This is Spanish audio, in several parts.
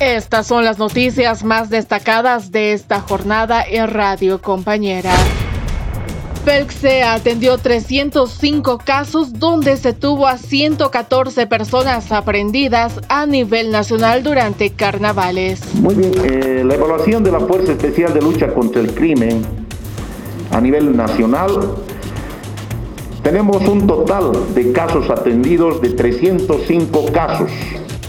Estas son las noticias más destacadas de esta jornada en Radio Compañera. se atendió 305 casos donde se tuvo a 114 personas aprendidas a nivel nacional durante carnavales. Muy bien, eh, la evaluación de la Fuerza Especial de Lucha contra el Crimen a nivel nacional tenemos un total de casos atendidos de 305 casos.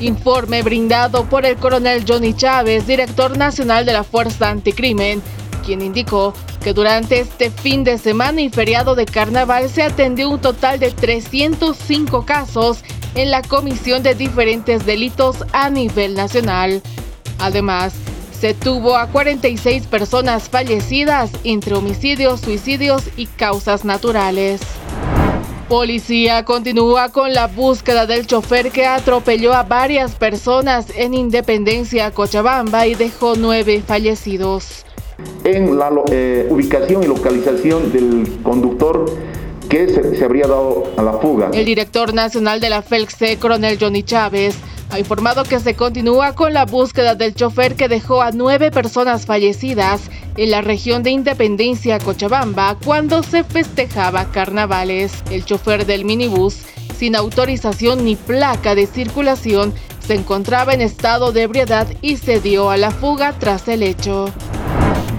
Informe brindado por el coronel Johnny Chávez, director nacional de la Fuerza Anticrimen, quien indicó que durante este fin de semana y feriado de carnaval se atendió un total de 305 casos en la comisión de diferentes delitos a nivel nacional. Además, se tuvo a 46 personas fallecidas entre homicidios, suicidios y causas naturales. Policía continúa con la búsqueda del chofer que atropelló a varias personas en Independencia, Cochabamba y dejó nueve fallecidos. En la eh, ubicación y localización del conductor que se, se, habría dado a la fuga. El director nacional de la FELCSE, coronel Johnny Chávez, ha informado que se continúa con la búsqueda del chofer que dejó a nueve personas fallecidas en la región de Independencia, Cochabamba, cuando se festejaba carnavales. El chofer del minibús, sin autorización ni placa de circulación, se encontraba en estado de ebriedad y se dio a la fuga tras el hecho.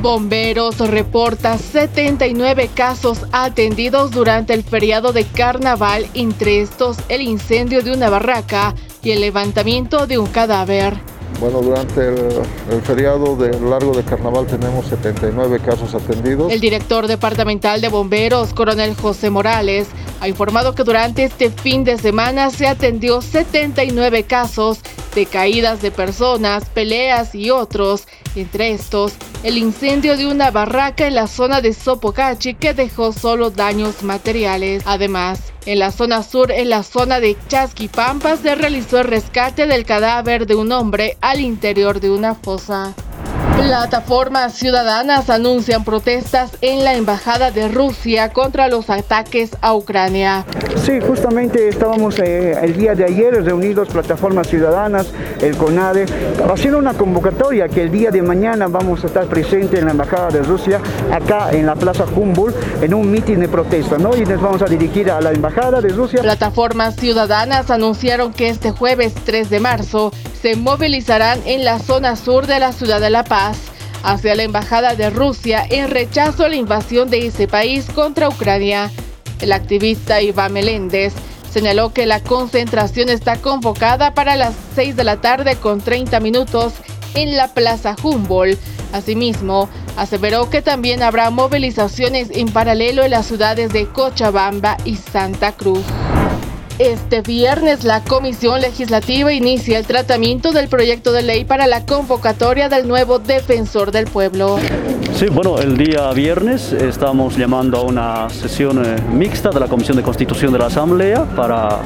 Bomberos reporta 79 casos atendidos durante el feriado de carnaval, entre estos el incendio de una barraca y el levantamiento de un cadáver. Bueno, durante el, feriado de largo de carnaval tenemos 79 casos atendidos. El director departamental de bomberos, coronel José Morales, ha informado que durante este fin de semana se atendió 79 casos de caídas de personas, peleas y otros, entre estos el incendio de una barraca en la zona de Sopocachi que dejó solo daños materiales. Además, en la zona sur, en la zona de Chasquipampa, se realizó el rescate del cadáver de un hombre al interior de una fosa. Plataformas ciudadanas anuncian protestas en la Embajada de Rusia contra los ataques a Ucrania. Sí, justamente estábamos eh, el día de ayer reunidos plataformas ciudadanas, el CONADE, haciendo una convocatoria que el día de mañana vamos a estar presentes en la Embajada de Rusia, acá en la Plaza Humboldt, en un mitin de protesta, ¿no? Y nos vamos a dirigir a la Embajada de Rusia. Plataformas ciudadanas anunciaron que este jueves 3 de marzo se movilizarán en la zona sur de la ciudad de La Paz hacia la Embajada de Rusia en rechazo a la invasión de ese país contra Ucrania. El activista Iván Meléndez señaló que la concentración está convocada para las 6 de la tarde con 30 minutos en la Plaza Humboldt. Asimismo, aseveró que también habrá movilizaciones en paralelo en las ciudades de Cochabamba y Santa Cruz. Este viernes la Comisión Legislativa inicia el tratamiento del proyecto de ley para la convocatoria del nuevo defensor del pueblo. Sí, bueno, el día viernes estamos llamando a una sesión eh, mixta de la Comisión de Constitución de la Asamblea para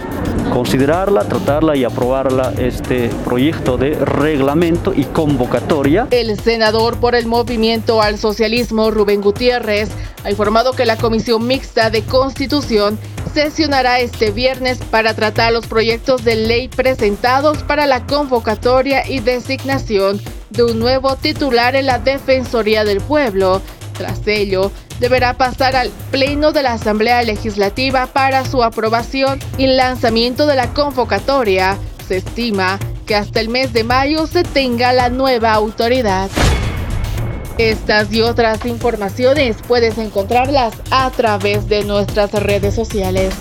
considerarla, tratarla y aprobarla este proyecto de reglamento y convocatoria. El senador por el movimiento al socialismo, Rubén Gutiérrez, ha informado que la Comisión Mixta de Constitución sesionará este viernes para tratar los proyectos de ley presentados para la convocatoria y designación de un nuevo titular en la Defensoría del Pueblo. Tras ello, deberá pasar al Pleno de la Asamblea Legislativa para su aprobación y lanzamiento de la convocatoria. Se estima que hasta el mes de mayo se tenga la nueva autoridad. Estas y otras informaciones puedes encontrarlas a través de nuestras redes sociales.